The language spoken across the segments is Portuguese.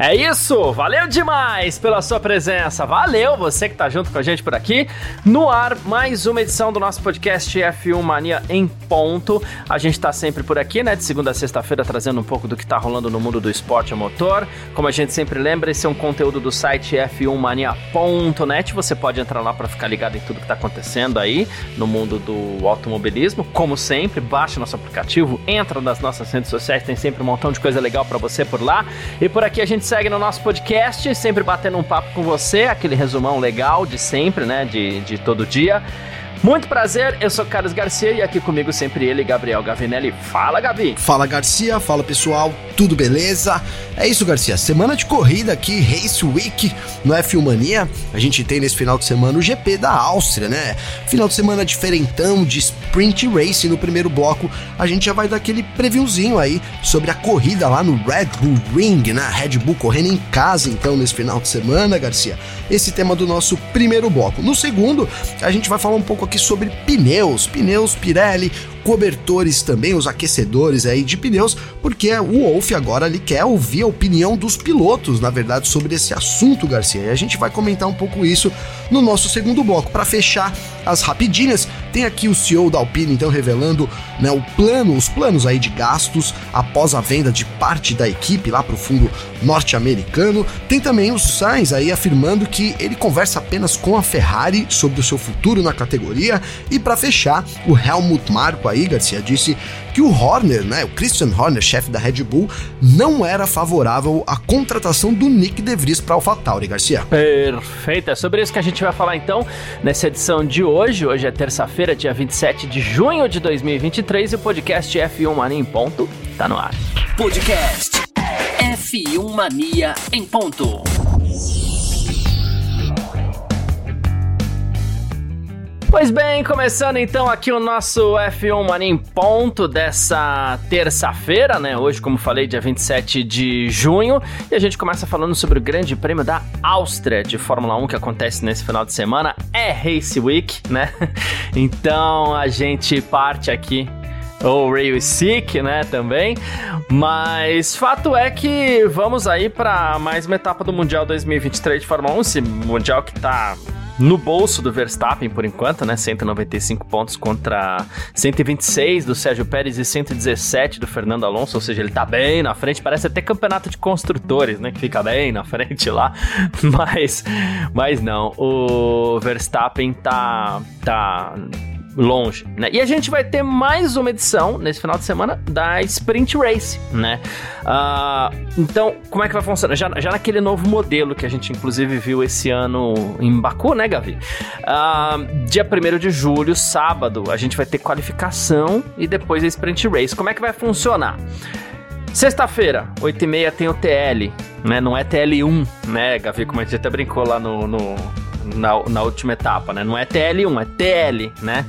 É isso, valeu demais pela sua presença, valeu você que tá junto com a gente por aqui. No ar, mais uma edição do nosso podcast F1 Mania em ponto. A gente tá sempre por aqui, né, de segunda a sexta-feira, trazendo um pouco do que tá rolando no mundo do esporte a motor. Como a gente sempre lembra, esse é um conteúdo do site f1mania.net. Você pode entrar lá para ficar ligado em tudo que tá acontecendo aí no mundo do automobilismo. Como sempre, baixa nosso aplicativo, entra nas nossas redes sociais, tem sempre um montão de coisa legal para você por lá. E por aqui a gente segue no nosso podcast, sempre batendo um papo com você, aquele resumão legal de sempre, né? De, de todo dia. Muito prazer, eu sou Carlos Garcia e aqui comigo sempre ele, Gabriel Gavinelli. Fala, Gabi! Fala, Garcia, fala pessoal, tudo beleza? É isso, Garcia, semana de corrida aqui, Race Week no F1 Mania. A gente tem nesse final de semana o GP da Áustria, né? Final de semana diferentão de Sprint Race no primeiro bloco. A gente já vai dar aquele previewzinho aí sobre a corrida lá no Red Bull Ring, né? Red Bull correndo em casa então nesse final de semana, Garcia. Esse tema do nosso primeiro bloco. No segundo, a gente vai falar um pouco aqui sobre pneus, pneus Pirelli, cobertores também, os aquecedores aí de pneus, porque o Wolf agora ele quer ouvir a opinião dos pilotos, na verdade, sobre esse assunto, Garcia. E a gente vai comentar um pouco isso no nosso segundo bloco. Para fechar as rapidinhas, tem aqui o CEO da Alpine então revelando né, o plano, os planos aí de gastos após a venda de parte da equipe lá para o fundo norte-americano. Tem também o Sainz aí afirmando que ele conversa apenas com a Ferrari sobre o seu futuro na categoria. E para fechar, o Helmut Marko aí aí, Garcia, disse que o Horner, né, o Christian Horner, chefe da Red Bull, não era favorável à contratação do Nick De Vries para AlphaTauri, Garcia. Perfeito, é sobre isso que a gente vai falar então nessa edição de hoje. Hoje é terça-feira, dia 27 de junho de 2023 e o podcast F1 Mania em ponto tá no ar. Podcast F1 Mania em ponto. Pois bem, começando então aqui o nosso F1 Mania em ponto dessa terça-feira, né? Hoje, como falei, dia 27 de junho, e a gente começa falando sobre o Grande Prêmio da Áustria de Fórmula 1 que acontece nesse final de semana. É Race Week, né? Então a gente parte aqui ou Rail Sick, né, também. Mas fato é que vamos aí para mais uma etapa do Mundial 2023 de Fórmula 1, esse mundial que tá no bolso do Verstappen por enquanto, né? 195 pontos contra 126 do Sérgio Pérez e 117 do Fernando Alonso, ou seja, ele tá bem na frente, parece até campeonato de construtores, né? Que fica bem na frente lá, mas, mas não, o Verstappen tá, tá longe, né? E a gente vai ter mais uma edição nesse final de semana da Sprint Race, né? Uh, então, como é que vai funcionar? Já, já naquele novo modelo que a gente inclusive viu esse ano em Baku, né, Gavi? Uh, dia 1 de julho, sábado, a gente vai ter qualificação e depois a Sprint Race. Como é que vai funcionar? Sexta-feira, 8h30 tem o TL, né? Não é TL1, né, Gavi? Como a gente até brincou lá no, no na, na última etapa, né? Não é TL1, é TL, né?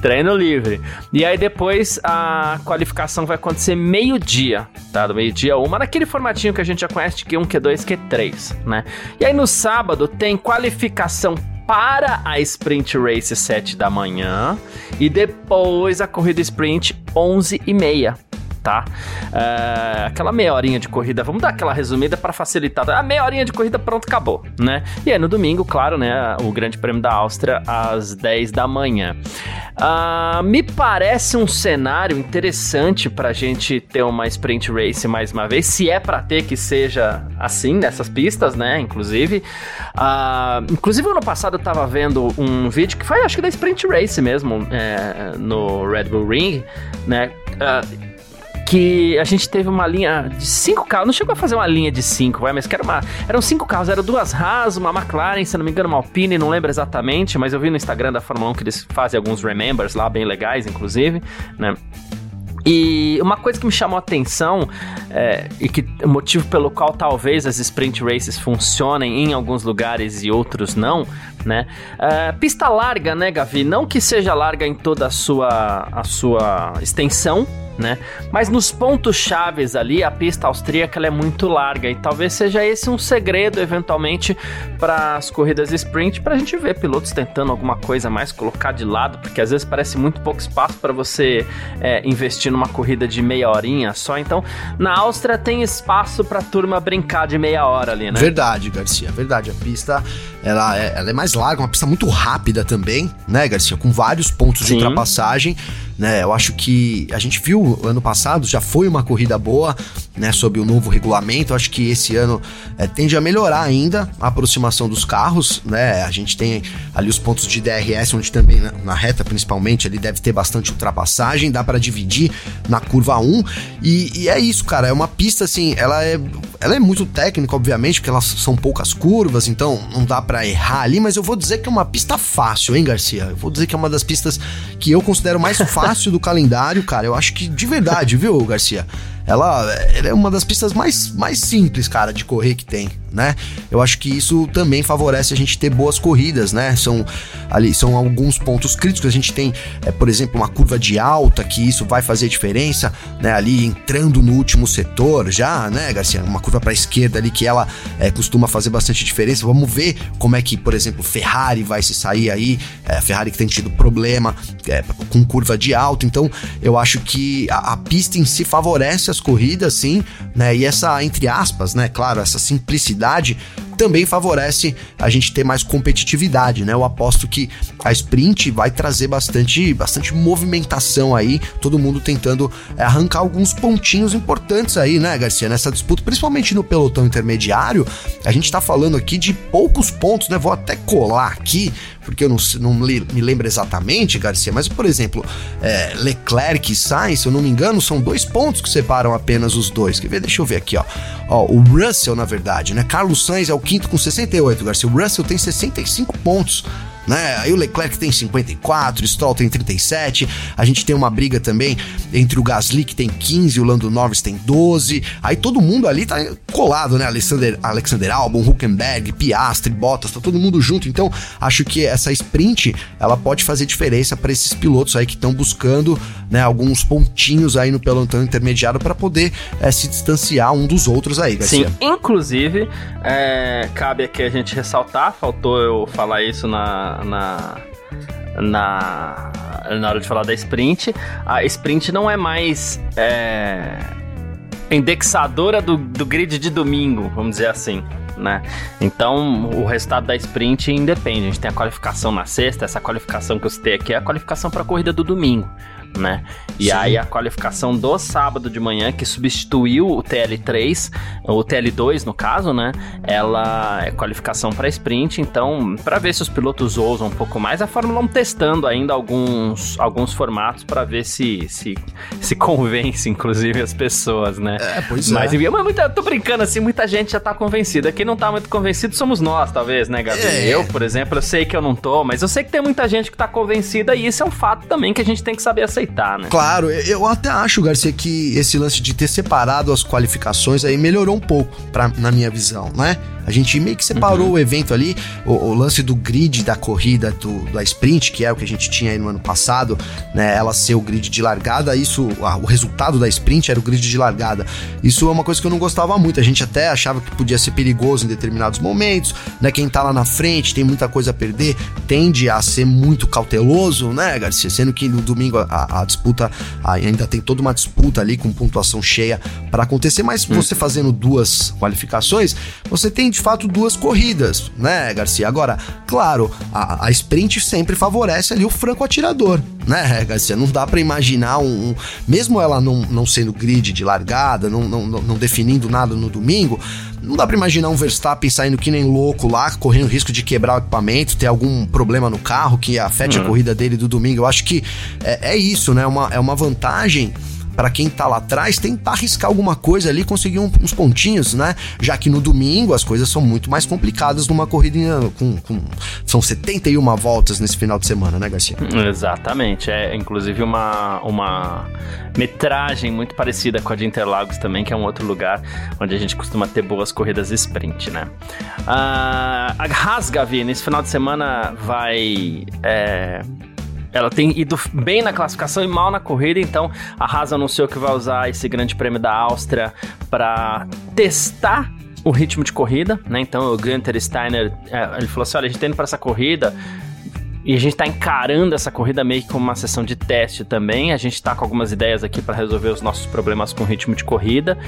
Treino livre. E aí depois a qualificação vai acontecer meio-dia, tá? Do meio-dia uma, naquele formatinho que a gente já conhece de Q1, Q2, Q3, né? E aí no sábado tem qualificação para a Sprint Race 7 da manhã e depois a corrida Sprint 11 e meia tá? É, aquela meia horinha de corrida, vamos dar aquela resumida para facilitar. A meia horinha de corrida, pronto, acabou, né? E aí no domingo, claro, né? O Grande Prêmio da Áustria às 10 da manhã. Uh, me parece um cenário interessante pra gente ter uma sprint race mais uma vez, se é para ter que seja assim nessas pistas, né? Inclusive, uh, inclusive ano passado eu tava vendo um vídeo que foi, acho que da sprint race mesmo, é, no Red Bull Ring, né? Uh, que a gente teve uma linha de cinco carros, não chegou a fazer uma linha de cinco, vai, mas que era uma, eram cinco carros, eram duas Haas, uma McLaren, se não me engano uma Alpine, não lembro exatamente, mas eu vi no Instagram da Fórmula 1 que eles fazem alguns remembers lá, bem legais, inclusive, né? E uma coisa que me chamou a atenção é, e que o motivo pelo qual talvez as sprint races funcionem em alguns lugares e outros não, né? Uh, pista larga, né, Gavi? Não que seja larga em toda a sua, a sua extensão, né? Mas nos pontos chaves ali, a pista austríaca é muito larga e talvez seja esse um segredo eventualmente para as corridas sprint, para a gente ver pilotos tentando alguma coisa mais colocar de lado, porque às vezes parece muito pouco espaço para você é, investir numa corrida de meia horinha só. Então, na Áustria tem espaço para turma brincar de meia hora ali, né? Verdade, Garcia, verdade. A pista ela é, ela é mais larga, uma pista muito rápida também, né, Garcia, com vários pontos Sim. de ultrapassagem né? Eu acho que a gente viu ano passado, já foi uma corrida boa, né, sob o novo regulamento. Eu acho que esse ano é, tende a melhorar ainda a aproximação dos carros, né? A gente tem ali os pontos de DRS, onde também na, na reta principalmente ali deve ter bastante ultrapassagem, dá para dividir na curva 1. E, e, é isso, cara, é uma pista assim, ela é ela é muito técnica, obviamente, porque elas são poucas curvas, então não dá para errar ali, mas eu vou dizer que é uma pista fácil, hein, Garcia? Eu vou dizer que é uma das pistas que eu considero mais fácil do calendário, cara. Eu acho que de verdade, viu, Garcia? Ela, ela, é uma das pistas mais, mais simples, cara, de correr que tem, né? Eu acho que isso também favorece a gente ter boas corridas, né? São ali são alguns pontos críticos. A gente tem, é, por exemplo, uma curva de alta que isso vai fazer diferença, né? Ali entrando no último setor já, né, Garcia? Uma curva para a esquerda ali que ela é, costuma fazer bastante diferença. Vamos ver como é que, por exemplo, Ferrari vai se sair aí. É, Ferrari que tem tido problema é, com curva de alta. Então, eu acho que a, a pista em si favorece as corridas, sim, né? E essa, entre aspas, né? Claro, essa simplicidade também favorece a gente ter mais competitividade, né? Eu aposto que a sprint vai trazer bastante, bastante movimentação aí, todo mundo tentando é, arrancar alguns pontinhos importantes aí, né, Garcia, nessa disputa, principalmente no pelotão intermediário. A gente tá falando aqui de poucos pontos, né? Vou até colar aqui porque eu não, não me lembro exatamente, Garcia, mas por exemplo, é, Leclerc e Sainz, se eu não me engano, são dois pontos que separam apenas os dois. Quer ver? Deixa eu ver aqui, ó. ó o Russell, na verdade, né? Carlos Sainz é o quinto com 68, Garcia. O Russell tem 65 pontos né? Aí o Leclerc tem 54, o Stroll tem 37. A gente tem uma briga também entre o Gasly que tem 15, o Lando Norris tem 12. Aí todo mundo ali tá colado, né? Alexander, Alexander Albon, Huckenberg, Piastri, Bottas, tá todo mundo junto. Então, acho que essa sprint, ela pode fazer diferença para esses pilotos aí que estão buscando, né, alguns pontinhos aí no pelotão intermediário para poder é, se distanciar um dos outros aí, Garcia. Sim, inclusive, é, cabe aqui a gente ressaltar, faltou eu falar isso na na, na, na, hora de falar da sprint. A sprint não é mais é, indexadora do, do grid de domingo, vamos dizer assim. Né? Então, o resultado da sprint independe. A gente tem a qualificação na sexta, essa qualificação que eu citei aqui é a qualificação para a corrida do domingo né? E Sim. aí a qualificação do sábado de manhã, que substituiu o TL3, o TL2 no caso, né? Ela é qualificação para sprint, então, para ver se os pilotos ousam um pouco mais, a Fórmula 1 testando ainda alguns, alguns formatos para ver se, se se convence, inclusive, as pessoas, né? É, pois mas, é. Mas muita, tô brincando assim, muita gente já tá convencida. Quem não tá muito convencido somos nós, talvez, né, Gabriel? É. Eu, por exemplo, eu sei que eu não tô, mas eu sei que tem muita gente que tá convencida e isso é um fato também que a gente tem que saber aceitar aceitar, né? Claro, eu até acho, Garcia, que esse lance de ter separado as qualificações aí melhorou um pouco, pra, na minha visão, né? A gente meio que separou uhum. o evento ali, o, o, lance do grid da corrida do, da sprint, que é o que a gente tinha aí no ano passado, né? Ela ser o grid de largada, isso, ah, o resultado da sprint era o grid de largada. Isso é uma coisa que eu não gostava muito. A gente até achava que podia ser perigoso em determinados momentos, né? Quem tá lá na frente tem muita coisa a perder, tende a ser muito cauteloso, né, Garcia? Sendo que no domingo a, a disputa ainda tem toda uma disputa ali com pontuação cheia para acontecer, mas hum. você fazendo duas qualificações, você tem de fato duas corridas, né, Garcia? Agora, claro, a, a sprint sempre favorece ali o franco atirador, né, Garcia? Não dá para imaginar um, um, Mesmo ela não, não sendo grid de largada, não, não, não definindo nada no domingo, não dá para imaginar um Verstappen saindo que nem louco lá, correndo risco de quebrar o equipamento, ter algum problema no carro que afete uhum. a corrida dele do domingo. Eu acho que é, é isso, né? Uma, é uma vantagem para quem tá lá atrás, tentar arriscar alguma coisa ali, conseguir um, uns pontinhos, né? Já que no domingo as coisas são muito mais complicadas numa corrida com, com são 71 voltas nesse final de semana, né, Garcia? Exatamente, é inclusive uma, uma metragem muito parecida com a de Interlagos também, que é um outro lugar onde a gente costuma ter boas corridas sprint, né? Uh, a Haas, Gavi, nesse final de semana vai... É, ela tem ido bem na classificação e mal na corrida, então a Haas anunciou que vai usar esse grande prêmio da Áustria para testar o ritmo de corrida, né? Então o Gunter Steiner, é, ele falou assim, olha, a gente tá indo para essa corrida, e a gente está encarando essa corrida meio que como uma sessão de teste também. A gente está com algumas ideias aqui para resolver os nossos problemas com ritmo de corrida.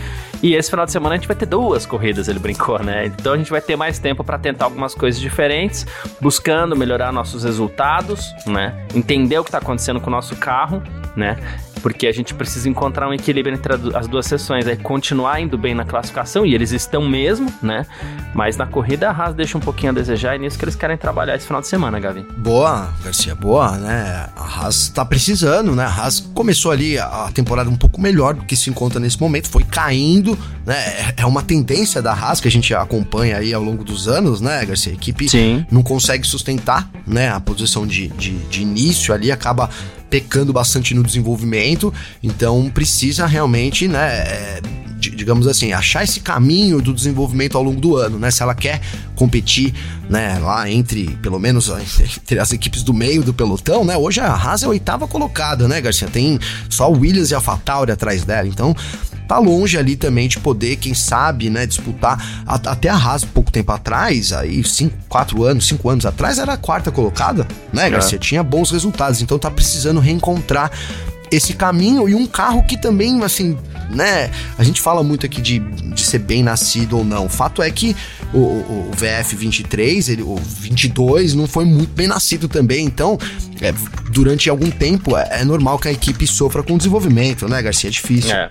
E esse final de semana a gente vai ter duas corridas, ele brincou, né? Então a gente vai ter mais tempo para tentar algumas coisas diferentes, buscando melhorar nossos resultados, né? Entender o que está acontecendo com o nosso carro, né? Porque a gente precisa encontrar um equilíbrio entre as duas sessões, aí continuar indo bem na classificação, e eles estão mesmo, né? Mas na corrida a Haas deixa um pouquinho a desejar, e nisso que eles querem trabalhar esse final de semana, Gavi. Boa, Garcia, boa, né? A Haas tá precisando, né? A Haas começou ali a temporada um pouco melhor do que se encontra nesse momento, foi caindo, né? É uma tendência da Haas que a gente acompanha aí ao longo dos anos, né, Garcia? A equipe Sim. não consegue sustentar, né? A posição de, de, de início ali acaba pecando bastante no desenvolvimento, então precisa realmente, né, é, digamos assim, achar esse caminho do desenvolvimento ao longo do ano, né? Se ela quer competir, né, lá entre, pelo menos, entre as equipes do meio do pelotão, né? Hoje a Haas é a oitava colocada, né, Garcia? Tem só o Williams e a Fatauri atrás dela, então tá longe ali também de poder, quem sabe, né, disputar a, até a Haas pouco tempo atrás, aí cinco, quatro anos, cinco anos atrás era a quarta colocada, né, é. Garcia? É. Tinha bons resultados, então tá precisando reencontrar esse caminho e um carro que também, assim, né? A gente fala muito aqui de, de ser bem nascido ou não. O fato é que o, o, o VF23, ele, o 22, não foi muito bem nascido também. Então, é, durante algum tempo, é, é, normal que a equipe sofra com desenvolvimento, né, Garcia? É difícil. É.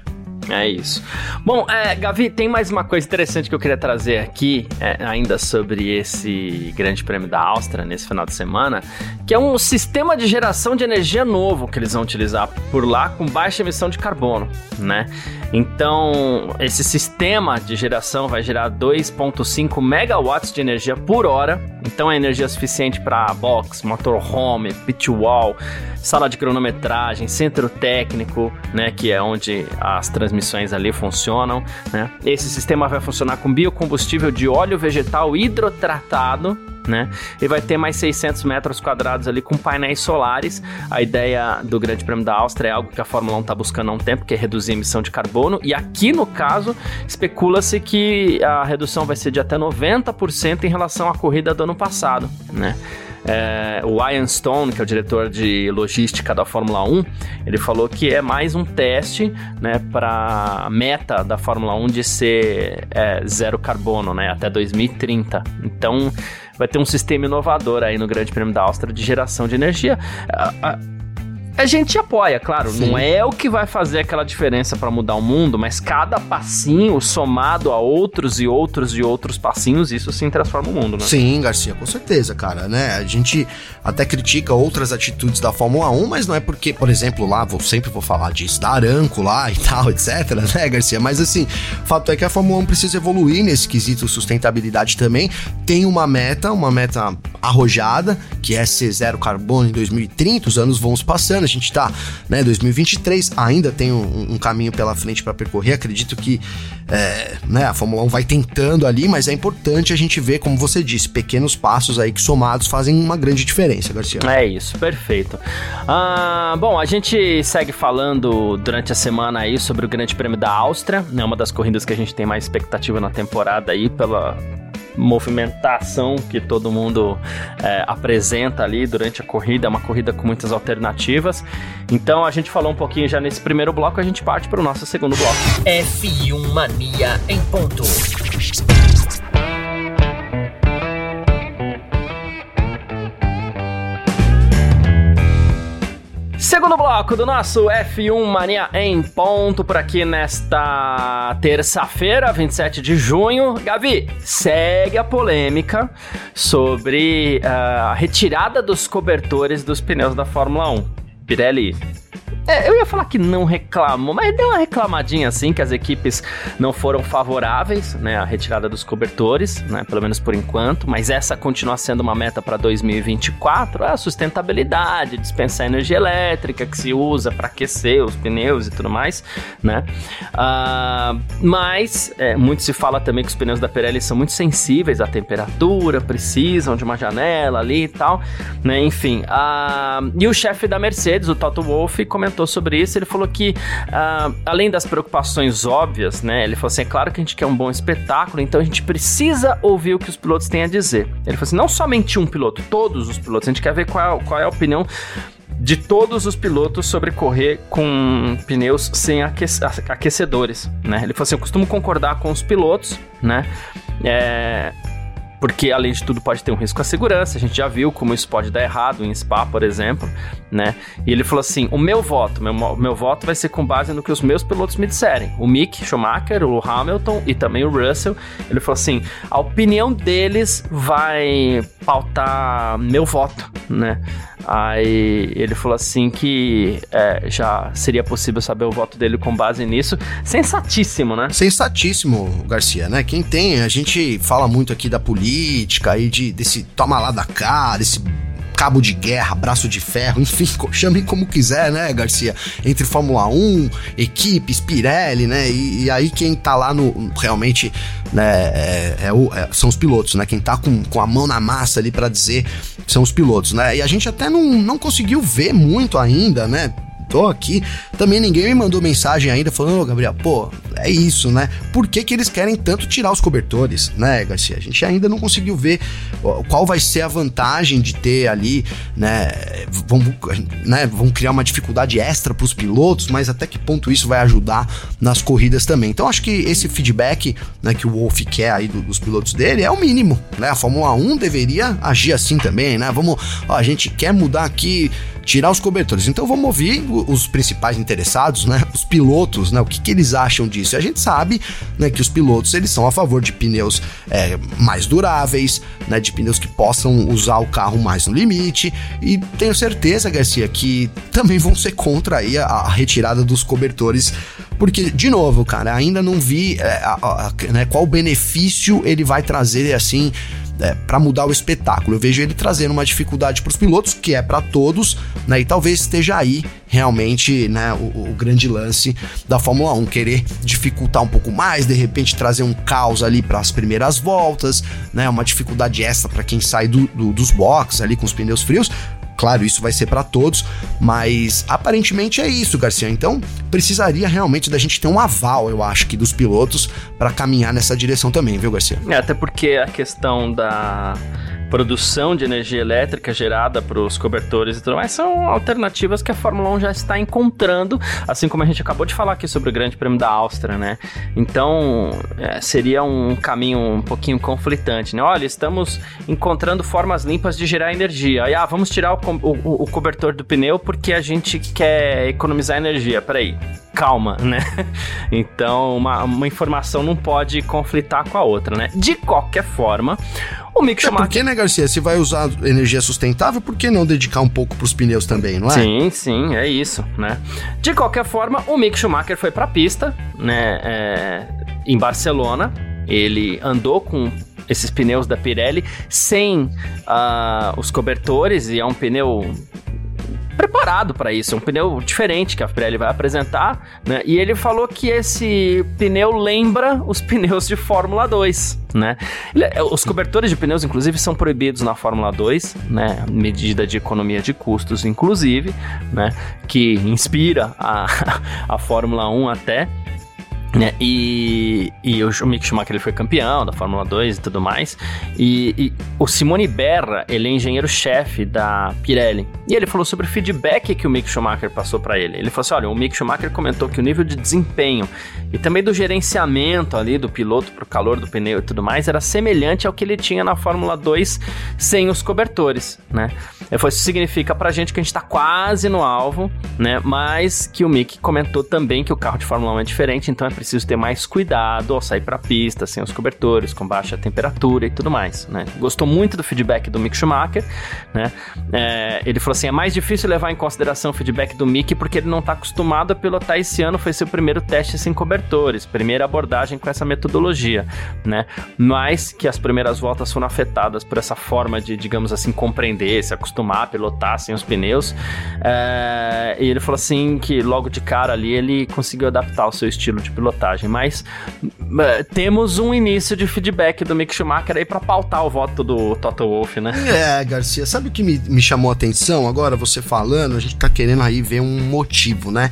É isso. Bom, é, Gavi, tem mais uma coisa interessante que eu queria trazer aqui, é, ainda sobre esse Grande Prêmio da Áustria nesse final de semana, que é um sistema de geração de energia novo que eles vão utilizar por lá com baixa emissão de carbono, né? Então, esse sistema de geração vai gerar 2,5 megawatts de energia por hora. Então, é energia suficiente para box, motorhome, pit wall, sala de cronometragem, centro técnico, né, que é onde as transmissões ali funcionam, né? Esse sistema vai funcionar com biocombustível de óleo vegetal hidrotratado, né? E vai ter mais 600 metros quadrados ali com painéis solares. A ideia do Grande Prêmio da Áustria é algo que a Fórmula 1 está buscando há um tempo, que é reduzir a emissão de carbono. E aqui, no caso, especula-se que a redução vai ser de até 90% em relação à corrida do ano passado, né? É, o Ian Stone, que é o diretor de logística da Fórmula 1, ele falou que é mais um teste né, para a meta da Fórmula 1 de ser é, zero carbono né, até 2030. Então vai ter um sistema inovador aí no Grande Prêmio da Áustria de geração de energia. Gente apoia, claro, Sim. não é o que vai fazer aquela diferença para mudar o mundo, mas cada passinho somado a outros e outros e outros passinhos, isso sim transforma o mundo, né? Sim, Garcia, com certeza, cara, né? A gente até critica outras atitudes da Fórmula 1, mas não é porque, por exemplo, lá, vou sempre vou falar disso, da Aranco lá e tal, etc, né, Garcia? Mas assim, fato é que a Fórmula 1 precisa evoluir nesse quesito sustentabilidade também. Tem uma meta, uma meta arrojada, que é ser zero carbono em 2030, os anos vão se passando a gente tá, né, 2023, ainda tem um, um caminho pela frente para percorrer. Acredito que é, né, a Fórmula 1 vai tentando ali, mas é importante a gente ver, como você disse, pequenos passos aí que somados fazem uma grande diferença, Garcia. É isso, perfeito. Ah, bom, a gente segue falando durante a semana aí sobre o Grande Prêmio da Áustria, né, uma das corridas que a gente tem mais expectativa na temporada aí pela movimentação que todo mundo é, apresenta ali durante a corrida, é uma corrida com muitas alternativas. Então a gente falou um pouquinho já nesse primeiro bloco, a gente parte para o nosso segundo bloco. F1 Mania em ponto. Segundo bloco do nosso F1 Mania em ponto por aqui nesta terça-feira, 27 de junho. Gavi, segue a polêmica sobre uh, a retirada dos cobertores dos pneus da Fórmula 1. Pirelli É, eu ia falar que não reclamou, mas deu uma reclamadinha assim, que as equipes não foram favoráveis, né, à retirada dos cobertores, né, pelo menos por enquanto, mas essa continua sendo uma meta para 2024, é a sustentabilidade, dispensar energia elétrica que se usa para aquecer os pneus e tudo mais, né, uh, mas é, muito se fala também que os pneus da Pirelli são muito sensíveis à temperatura, precisam de uma janela ali e tal, né, enfim, uh, e o chefe da Mercedes, o Toto Wolff, comentou sobre isso, ele falou que, uh, além das preocupações óbvias, né? Ele falou assim: é claro que a gente quer um bom espetáculo, então a gente precisa ouvir o que os pilotos têm a dizer. Ele falou assim: não somente um piloto, todos os pilotos, a gente quer ver qual, qual é a opinião de todos os pilotos sobre correr com pneus sem aquecedores, né? Ele falou assim, eu costumo concordar com os pilotos, né? É, porque além de tudo pode ter um risco à segurança. A gente já viu como isso pode dar errado em Spa, por exemplo, né? E ele falou assim: o meu voto, meu, meu voto vai ser com base no que os meus pilotos me disserem. O Mick Schumacher, o Hamilton e também o Russell. Ele falou assim: a opinião deles vai pautar meu voto, né? Aí ele falou assim que é, já seria possível saber o voto dele com base nisso. Sensatíssimo, né? Sensatíssimo, Garcia, né? Quem tem, a gente fala muito aqui da política aí de desse toma lá da cara, desse cabo de guerra, braço de ferro, enfim, chamem como quiser, né, Garcia? Entre Fórmula 1, equipes, Pirelli, né? E, e aí quem tá lá no. Realmente, né, é, é, é, são os pilotos, né? Quem tá com, com a mão na massa ali para dizer são os pilotos, né? E a gente até não, não conseguiu ver muito ainda, né? Tô aqui. Também ninguém me mandou mensagem ainda falando, oh, Gabriel, pô, é isso, né? Por que, que eles querem tanto tirar os cobertores, né, Garcia? A gente ainda não conseguiu ver qual vai ser a vantagem de ter ali, né? Vamos, né, vamos criar uma dificuldade extra para os pilotos, mas até que ponto isso vai ajudar nas corridas também. Então acho que esse feedback né, que o Wolf quer aí do, dos pilotos dele é o mínimo, né? A Fórmula 1 deveria agir assim também, né? Vamos, ó, a gente quer mudar aqui tirar os cobertores. Então vamos ouvir os principais interessados, né? Os pilotos, né? O que, que eles acham disso? A gente sabe, né, que os pilotos eles são a favor de pneus é, mais duráveis, né? De pneus que possam usar o carro mais no limite. E tenho certeza, Garcia, que também vão ser contra aí a, a retirada dos cobertores porque, de novo, cara, ainda não vi é, a, a, né, qual benefício ele vai trazer assim é, para mudar o espetáculo. Eu vejo ele trazendo uma dificuldade para os pilotos, que é para todos, né? E talvez esteja aí realmente né, o, o, grande lance da Fórmula 1, querer dificultar um pouco mais, de repente trazer um caos ali para as primeiras voltas, né? Uma dificuldade extra para quem sai do, do, dos boxes ali com os pneus frios. Claro, isso vai ser para todos, mas aparentemente é isso, Garcia. Então, precisaria realmente da gente ter um aval, eu acho que dos pilotos para caminhar nessa direção também, viu, Garcia? É, até porque a questão da produção de energia elétrica gerada para os cobertores e tudo mais são alternativas que a Fórmula 1 já está encontrando, assim como a gente acabou de falar aqui sobre o Grande Prêmio da Áustria, né? Então é, seria um caminho um pouquinho conflitante, né? Olha, estamos encontrando formas limpas de gerar energia. Aí, ah, vamos tirar o, o, o cobertor do pneu porque a gente quer economizar energia. Peraí, calma, né? Então, uma, uma informação não pode conflitar com a outra, né? De qualquer forma, o Mick Schumacher... É porque, né, Garcia? Se vai usar energia sustentável, por que não dedicar um pouco pros pneus também, não é? Sim, sim, é isso, né? De qualquer forma, o Mick Schumacher foi pra pista, né, é, em Barcelona. Ele andou com esses pneus da Pirelli sem uh, os cobertores e é um pneu preparado para isso, é um pneu diferente que a Pirelli vai apresentar, né? E ele falou que esse pneu lembra os pneus de Fórmula 2, né? É, os cobertores de pneus, inclusive, são proibidos na Fórmula 2, né? Medida de economia de custos, inclusive, né? Que inspira a, a Fórmula 1 até. Né? E, e o Mick Schumacher ele foi campeão da Fórmula 2 e tudo mais. E, e o Simone Berra, ele é engenheiro-chefe da Pirelli. E ele falou sobre o feedback que o Mick Schumacher passou para ele. Ele falou assim: olha, o Mick Schumacher comentou que o nível de desempenho e também do gerenciamento ali do piloto pro calor do pneu e tudo mais era semelhante ao que ele tinha na Fórmula 2 sem os cobertores, né? Ele falou, isso significa pra gente que a gente tá quase no alvo, né? Mas que o Mick comentou também que o carro de Fórmula 1 é diferente, então é preciso ter mais cuidado ao sair para pista, sem os cobertores, com baixa temperatura e tudo mais, né? Gostou muito do feedback do Mick Schumacher, né? É, ele falou assim, é mais difícil levar em consideração o feedback do Mick porque ele não está acostumado a pilotar esse ano, foi seu primeiro teste sem cobertores, primeira abordagem com essa metodologia, né? Mas que as primeiras voltas foram afetadas por essa forma de, digamos assim, compreender, se acostumar a pilotar sem os pneus. É, e ele falou assim que logo de cara ali ele conseguiu adaptar o seu estilo de pilotagem. Mas é, temos um início de feedback do Mick Schumacher aí para pautar o voto do Toto Wolff, né? É, Garcia, sabe o que me, me chamou a atenção agora, você falando? A gente tá querendo aí ver um motivo, né?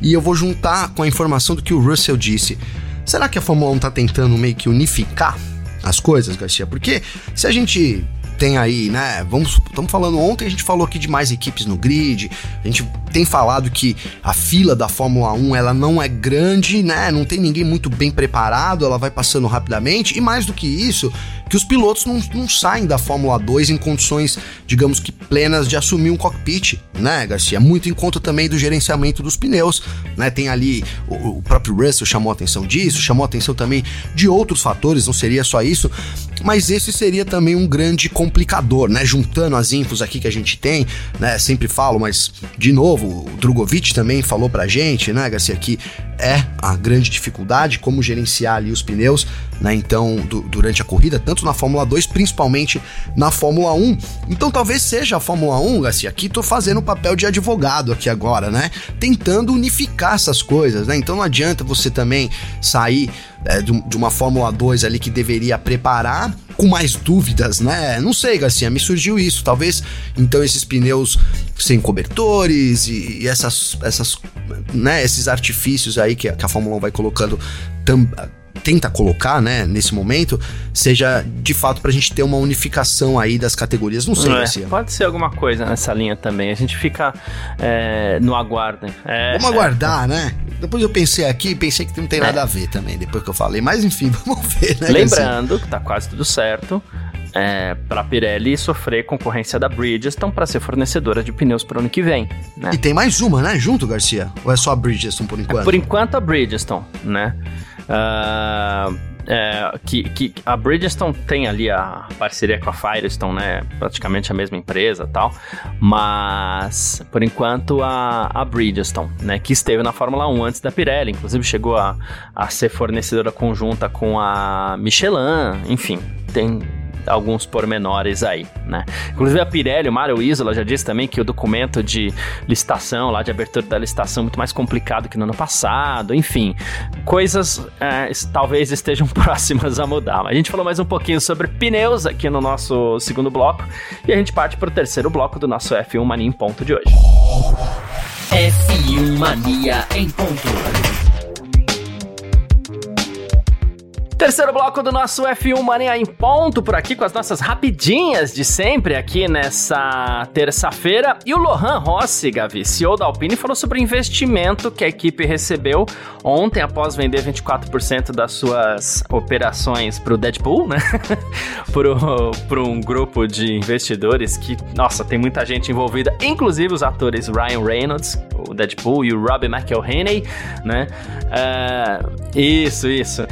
E eu vou juntar com a informação do que o Russell disse. Será que a Fórmula 1 tá tentando meio que unificar as coisas, Garcia? Porque se a gente tem aí, né? Vamos, estamos falando ontem, a gente falou aqui de mais equipes no grid. A gente tem falado que a fila da Fórmula 1 ela não é grande, né? Não tem ninguém muito bem preparado, ela vai passando rapidamente. E mais do que isso, que os pilotos não, não saem da Fórmula 2 em condições, digamos que plenas de assumir um cockpit, né, Garcia? Muito em conta também do gerenciamento dos pneus, né? Tem ali o, o próprio Russell chamou atenção disso, chamou atenção também de outros fatores, não seria só isso, mas esse seria também um grande complicador, né? Juntando as infos aqui que a gente tem, né? Sempre falo, mas de novo, o Drogovic também falou pra gente, né, Garcia, que é a grande dificuldade como gerenciar ali os pneus, né? Então, du durante a corrida, tanto na Fórmula 2, principalmente na Fórmula 1. Então, talvez seja a Fórmula 1, Garcia, aqui tô fazendo o papel de advogado aqui agora, né? Tentando unificar essas coisas, né? Então, não adianta você também sair é, de, de uma Fórmula 2 ali que deveria preparar com mais dúvidas, né? Não sei, Garcia, me surgiu isso. Talvez então esses pneus sem cobertores e, e essas, essas, né, esses artifícios aí que, que a Fórmula 1 vai colocando tam, tenta colocar, né, nesse momento, seja de fato pra gente ter uma unificação aí das categorias. Não sei, é, Garcia. Pode ser alguma coisa nessa linha também. A gente fica é, no aguardo. É, Vamos aguardar, né? Depois eu pensei aqui, pensei que não tem nada a ver também, depois que eu falei. Mas enfim, vamos ver, né? Lembrando que tá quase tudo certo. É, para a Pirelli sofrer concorrência da Bridgestone para ser fornecedora de pneus para o ano que vem. Né? E tem mais uma, né? Junto, Garcia? Ou é só a Bridgestone por enquanto? É, por enquanto a Bridgestone, né? Uh, é, que, que a Bridgestone tem ali a parceria com a Firestone, né? Praticamente a mesma empresa tal. Mas, por enquanto, a, a Bridgestone, né? Que esteve na Fórmula 1 antes da Pirelli. Inclusive, chegou a, a ser fornecedora conjunta com a Michelin. Enfim, tem alguns pormenores aí, né? Inclusive a Pirelli, o Mário Isola já disse também que o documento de licitação, lá de abertura da licitação, é muito mais complicado que no ano passado, enfim, coisas é, talvez estejam próximas a mudar. Mas a gente falou mais um pouquinho sobre pneus aqui no nosso segundo bloco e a gente parte para o terceiro bloco do nosso F1 Mania em ponto de hoje. F1 Mania em ponto. Terceiro bloco do nosso F1 Mania em ponto por aqui com as nossas rapidinhas de sempre aqui nessa terça-feira. E o Lohan Rossi, Gavi, CEO da Alpine, falou sobre o investimento que a equipe recebeu ontem após vender 24% das suas operações para o Deadpool, né? para um grupo de investidores que, nossa, tem muita gente envolvida, inclusive os atores Ryan Reynolds, o Deadpool, e o Robbie McElhenney, né? Uh, isso, isso.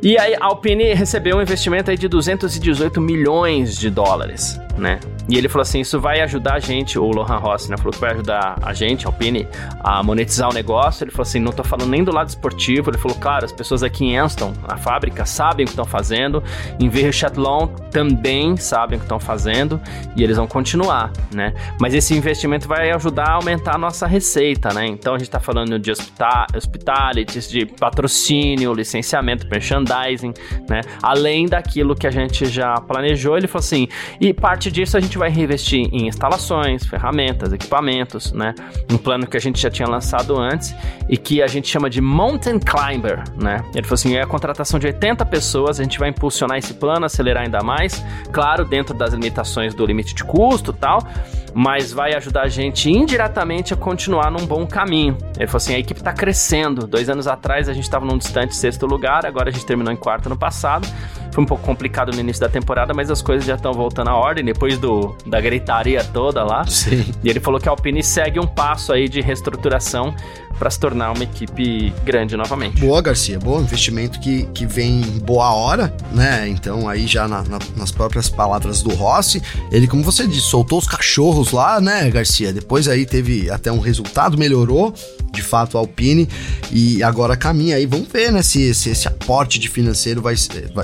E aí a Alpine recebeu um investimento aí de 218 milhões de dólares, né? E ele falou assim: isso vai ajudar a gente, o Lohan Rossi, né? Falou que vai ajudar a gente, a Alpine, a monetizar o negócio. Ele falou assim: não tô falando nem do lado esportivo. Ele falou, claro, as pessoas aqui em Anston, a fábrica, sabem o que estão fazendo. Em Verchathlon também sabem o que estão fazendo e eles vão continuar, né? Mas esse investimento vai ajudar a aumentar a nossa receita, né? Então a gente tá falando de hospital, hospitalities, de patrocínio, licenciamento, merchandising, né? Além daquilo que a gente já planejou. Ele falou assim: e parte disso a gente vai reinvestir em instalações, ferramentas, equipamentos, né? Um plano que a gente já tinha lançado antes e que a gente chama de Mountain Climber, né? Ele falou assim: é a contratação de 80 pessoas, a gente vai impulsionar esse plano, acelerar ainda mais, claro, dentro das limitações do limite de custo tal, mas vai ajudar a gente indiretamente a continuar num bom caminho. Ele falou assim: a equipe está crescendo. Dois anos atrás a gente estava num distante sexto lugar, agora a gente terminou em quarto no passado. Foi um pouco complicado no início da temporada, mas as coisas já estão voltando à ordem depois do, da gritaria toda lá. Sim. E ele falou que a Alpine segue um passo aí de reestruturação para se tornar uma equipe grande novamente. Boa, Garcia, bom investimento que, que vem boa hora, né? Então, aí já na, na, nas próprias palavras do Rossi, ele, como você disse, soltou os cachorros lá, né, Garcia? Depois aí teve até um resultado, melhorou de fato a Alpine e agora caminha aí. Vamos ver, né, se, se esse aporte de financeiro vai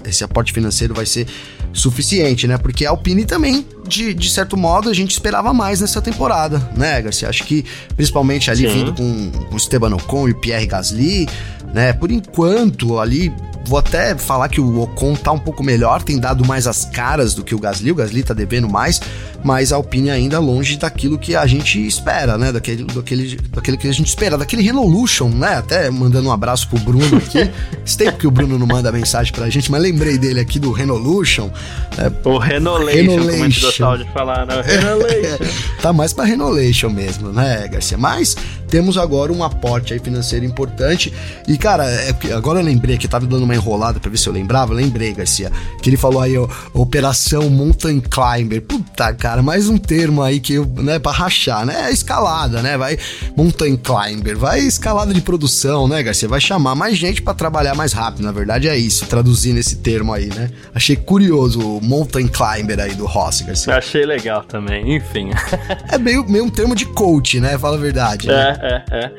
esse aporte financeiro vai ser suficiente, né? Porque a Alpine também, de, de certo modo, a gente esperava mais nessa temporada, né, Garcia? Acho que principalmente ali Sim. vindo com, com Esteban Ocon e Pierre Gasly, né? Por enquanto, ali Vou até falar que o Ocon tá um pouco melhor, tem dado mais as caras do que o Gasly. O Gasly tá devendo mais, mas a Alpine ainda longe daquilo que a gente espera, né? Daquele, daquele, daquele que a gente espera, daquele Renolution, né? Até mandando um abraço pro Bruno aqui. Esse tempo que o Bruno não manda mensagem pra gente, mas lembrei dele aqui do Renolution. É, o Renolation, Renolation. como gostava de falar, né? Renolation. tá mais pra Renolation mesmo, né, Garcia? Mas temos agora um aporte aí financeiro importante. E, cara, é, agora eu lembrei que eu tava dando uma enrolada pra ver se eu lembrava. Eu lembrei, Garcia, que ele falou aí, ó, Operação Mountain Climber. Puta, cara, mais um termo aí que eu, né, pra rachar, né? É escalada, né? Vai Mountain Climber, vai escalada de produção, né, Garcia? Vai chamar mais gente para trabalhar mais rápido. Na verdade, é isso, traduzindo esse termo aí, né? Achei curioso o Mountain Climber aí do Rossi, Garcia. achei legal também, enfim. é meio, meio um termo de coach, né? Fala a verdade. Né? É, é, é.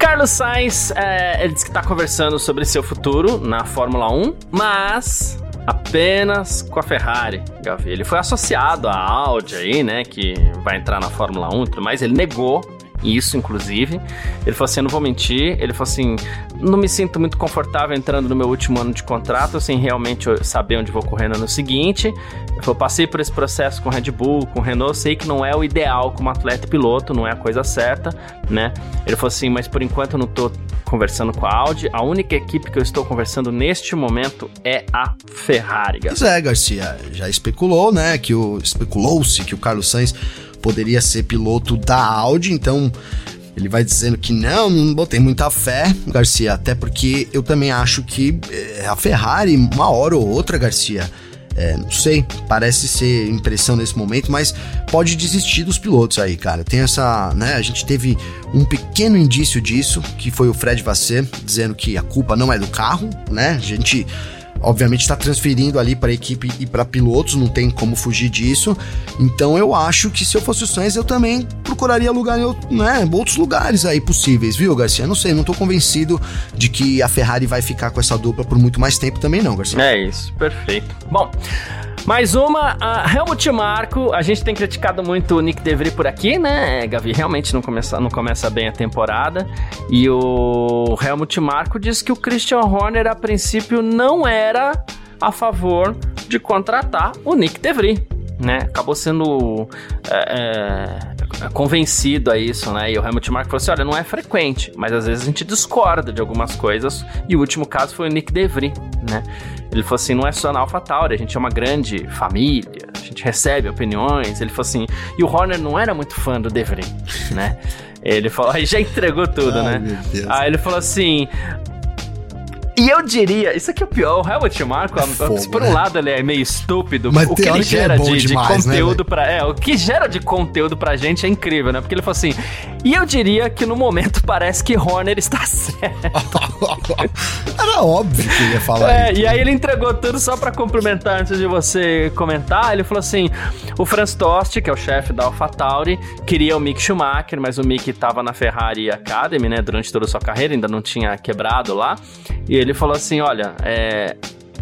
Carlos Sainz, é, ele disse que está conversando sobre seu futuro na Fórmula 1, mas apenas com a Ferrari, Gavi. Ele foi associado à Audi aí, né, que vai entrar na Fórmula 1 e tudo mais, ele negou isso, inclusive. Ele falou assim: eu não vou mentir. Ele falou assim: não me sinto muito confortável entrando no meu último ano de contrato sem realmente saber onde vou correr no ano seguinte. Ele falou: passei por esse processo com Red Bull, com Renault, sei que não é o ideal como atleta e piloto, não é a coisa certa, né? Ele falou assim: mas por enquanto eu não tô conversando com a Audi. A única equipe que eu estou conversando neste momento é a Ferrari. Pois é, Garcia. Já especulou, né? Que o especulou-se que o Carlos Sainz poderia ser piloto da Audi, então ele vai dizendo que não, não botei muita fé, Garcia, até porque eu também acho que é, a Ferrari, uma hora ou outra, Garcia, é, não sei, parece ser impressão nesse momento, mas pode desistir dos pilotos aí, cara. Tem essa, né? A gente teve um pequeno indício disso, que foi o Fred Vasseur dizendo que a culpa não é do carro, né? A gente obviamente está transferindo ali para equipe e para pilotos, não tem como fugir disso. Então eu acho que se eu fosse o Sainz, eu também procuraria lugar em né, outros lugares aí possíveis, viu, Garcia? Não sei, não estou convencido de que a Ferrari vai ficar com essa dupla por muito mais tempo também não, Garcia. É isso, perfeito. Bom, mais uma, a Helmut Marko, a gente tem criticado muito o Nick DeVry por aqui, né, Gavi? Realmente não começa, não começa bem a temporada. E o Helmut Marko diz que o Christian Horner, a princípio, não era a favor de contratar o Nick DeVry. Né, acabou sendo é, é, convencido a isso, né? E o Helmut Marko falou assim: olha, não é frequente, mas às vezes a gente discorda de algumas coisas. E o último caso foi o Nick DeVry, né? Ele falou assim: não é só na AlphaTauri, a gente é uma grande família, a gente recebe opiniões. Ele falou assim: e o Horner não era muito fã do De Vries, né? Ele falou, aí já entregou tudo, Ai, né? Aí ele falou assim: e eu diria, isso aqui é o pior, o Helmut Marko, é fogo, por um né? lado ele é meio estúpido, Mas o que ele gera é de, demais, de, né, conteúdo né, para É, o que gera de conteúdo pra gente é incrível, né? Porque ele falou assim, e eu diria que no momento parece que Horner está certo. Era óbvio que ele ia falar é, isso. E aí ele entregou tudo só para complementar antes de você comentar, ele falou assim, o Franz Tost, que é o chefe da AlphaTauri, queria o Mick Schumacher, mas o Mick estava na Ferrari Academy, né, durante toda a sua carreira, ainda não tinha quebrado lá, e ele falou assim: olha, é,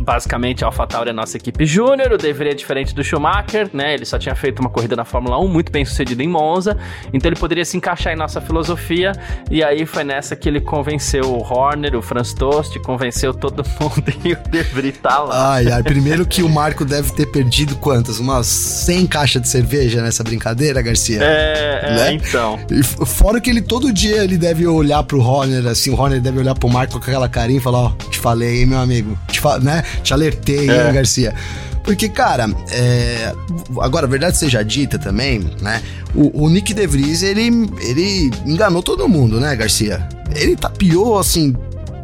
basicamente a AlphaTauri é a nossa equipe júnior, o deveria é diferente do Schumacher, né? Ele só tinha feito uma corrida na Fórmula 1 muito bem sucedida em Monza, então ele poderia se encaixar em nossa filosofia, e aí foi nessa que ele convenceu o Horner, o Franz Tost, convenceu todo mundo e o De Vries tá lá. Ai, ai, primeiro que o Marco deve ter perdido quantas? Umas 100 caixas de cerveja nessa brincadeira, Garcia? É, é né? então. E fora que ele todo dia ele deve olhar pro Horner, assim, o Horner deve olhar pro Marco com aquela carinha e falar, ó, oh, te falei, hein, meu amigo, te fa né? Te alertei, é. hein, Garcia? Porque, cara, é... agora, a verdade seja dita também, né? O, o Nick DeVries, ele, ele enganou todo mundo, né, Garcia? Ele tapiou, assim,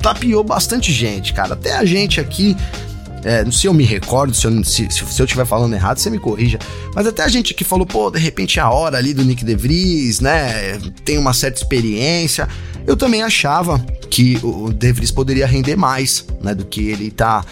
tapiou bastante gente, cara. Até a gente aqui é, não sei se eu me recordo, se eu, se, se eu estiver falando errado, você me corrija. Mas até a gente aqui falou, pô, de repente é a hora ali do Nick DeVries, né? Tem uma certa experiência. Eu também achava que o De Vries poderia render mais, né, do que ele tá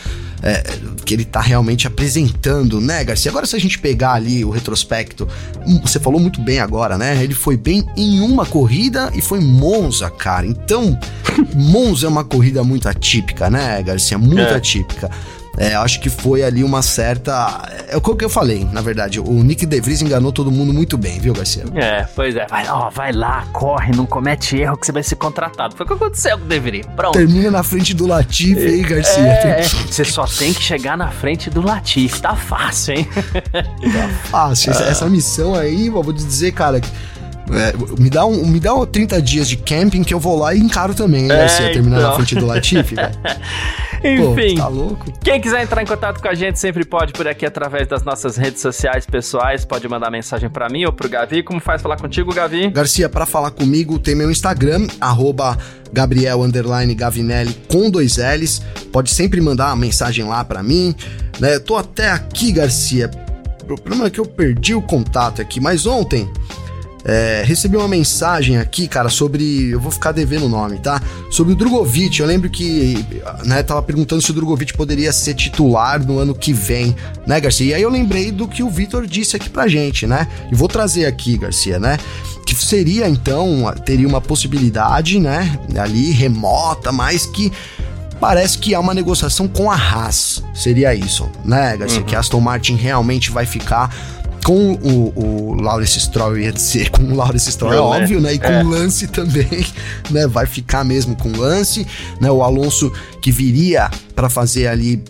é, que ele tá realmente apresentando, né, Garcia? Agora, se a gente pegar ali o retrospecto, hum, você falou muito bem agora, né? Ele foi bem em uma corrida e foi Monza, cara. Então, Monza é uma corrida muito atípica, né, Garcia? Muito é. atípica. É, acho que foi ali uma certa. É o que eu falei, na verdade. O Nick DeVries enganou todo mundo muito bem, viu, Garcia? É, pois é. Vai, ó, vai lá, corre, não comete erro que você vai ser contratado. Foi o que aconteceu com o DeVries. Pronto. Termina na frente do Latifi aí, Garcia. É, é, você só tem que chegar na frente do Latifi. Tá fácil, hein? Tá fácil. Essa, essa missão aí, vou te dizer, cara. É, me, dá um, me dá 30 dias de camping que eu vou lá e encaro também, né? É, Garcia, terminar então. na frente do Latifi, velho. Enfim, Pô, tá louco? quem quiser entrar em contato com a gente sempre pode por aqui através das nossas redes sociais pessoais, pode mandar mensagem para mim ou pro Gavi. Como faz falar contigo, Gavi? Garcia, para falar comigo tem meu Instagram, arroba Gabriel Gavinelli com dois L's. Pode sempre mandar uma mensagem lá para mim. Né? Tô até aqui, Garcia. O problema é que eu perdi o contato aqui, mas ontem é, recebi uma mensagem aqui, cara, sobre. Eu vou ficar devendo o nome, tá? Sobre o Drogovic. Eu lembro que, né, tava perguntando se o Drogovic poderia ser titular no ano que vem, né, Garcia? E aí eu lembrei do que o Vitor disse aqui pra gente, né? E vou trazer aqui, Garcia, né? Que seria então, teria uma possibilidade, né, ali remota, mas que parece que há uma negociação com a Haas. Seria isso, né, Garcia? Uhum. Que Aston Martin realmente vai ficar com o, o Lawrence Stroll, ia dizer, com o Lawrence Stroll, é né? óbvio, né? E com é. o Lance também, né? Vai ficar mesmo com o Lance, né? O Alonso que viria para fazer ali,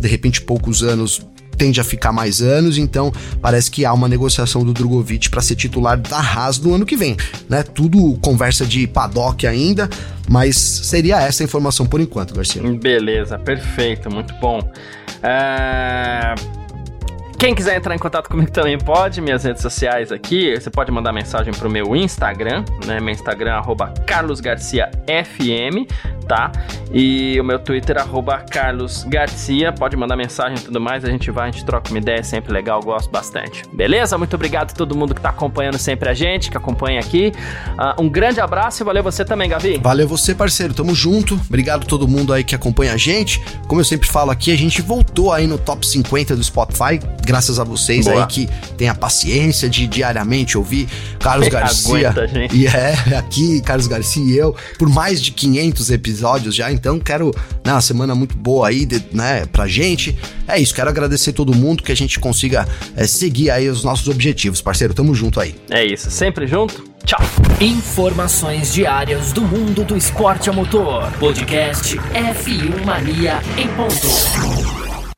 de repente, poucos anos tende a ficar mais anos, então parece que há uma negociação do Drogovic para ser titular da Haas no ano que vem, né? Tudo conversa de paddock ainda, mas seria essa a informação por enquanto, Garcia. Beleza, perfeito, muito bom. É... Quem quiser entrar em contato comigo também pode, minhas redes sociais aqui, você pode mandar mensagem pro meu Instagram, né? Meu Instagram é carlosgarciafm, tá? E o meu Twitter é carlosgarcia, pode mandar mensagem e tudo mais, a gente vai, a gente troca uma ideia, é sempre legal, gosto bastante. Beleza? Muito obrigado a todo mundo que tá acompanhando sempre a gente, que acompanha aqui. Uh, um grande abraço e valeu você também, Gavi. Valeu você, parceiro, tamo junto. Obrigado a todo mundo aí que acompanha a gente. Como eu sempre falo aqui, a gente voltou aí no top 50 do Spotify graças a vocês Boa. aí que tem a paciência de diariamente ouvir Carlos Garcia. Aguenta, gente. E é, aqui, Carlos Garcia e eu, por mais de 500 episódios já, então quero, né, uma semana muito boa aí, de, né, pra gente. É isso, quero agradecer todo mundo que a gente consiga é, seguir aí os nossos objetivos, parceiro. Tamo junto aí. É isso, sempre junto. Tchau. Informações diárias do mundo do esporte a motor. Podcast F1 Mania em ponto.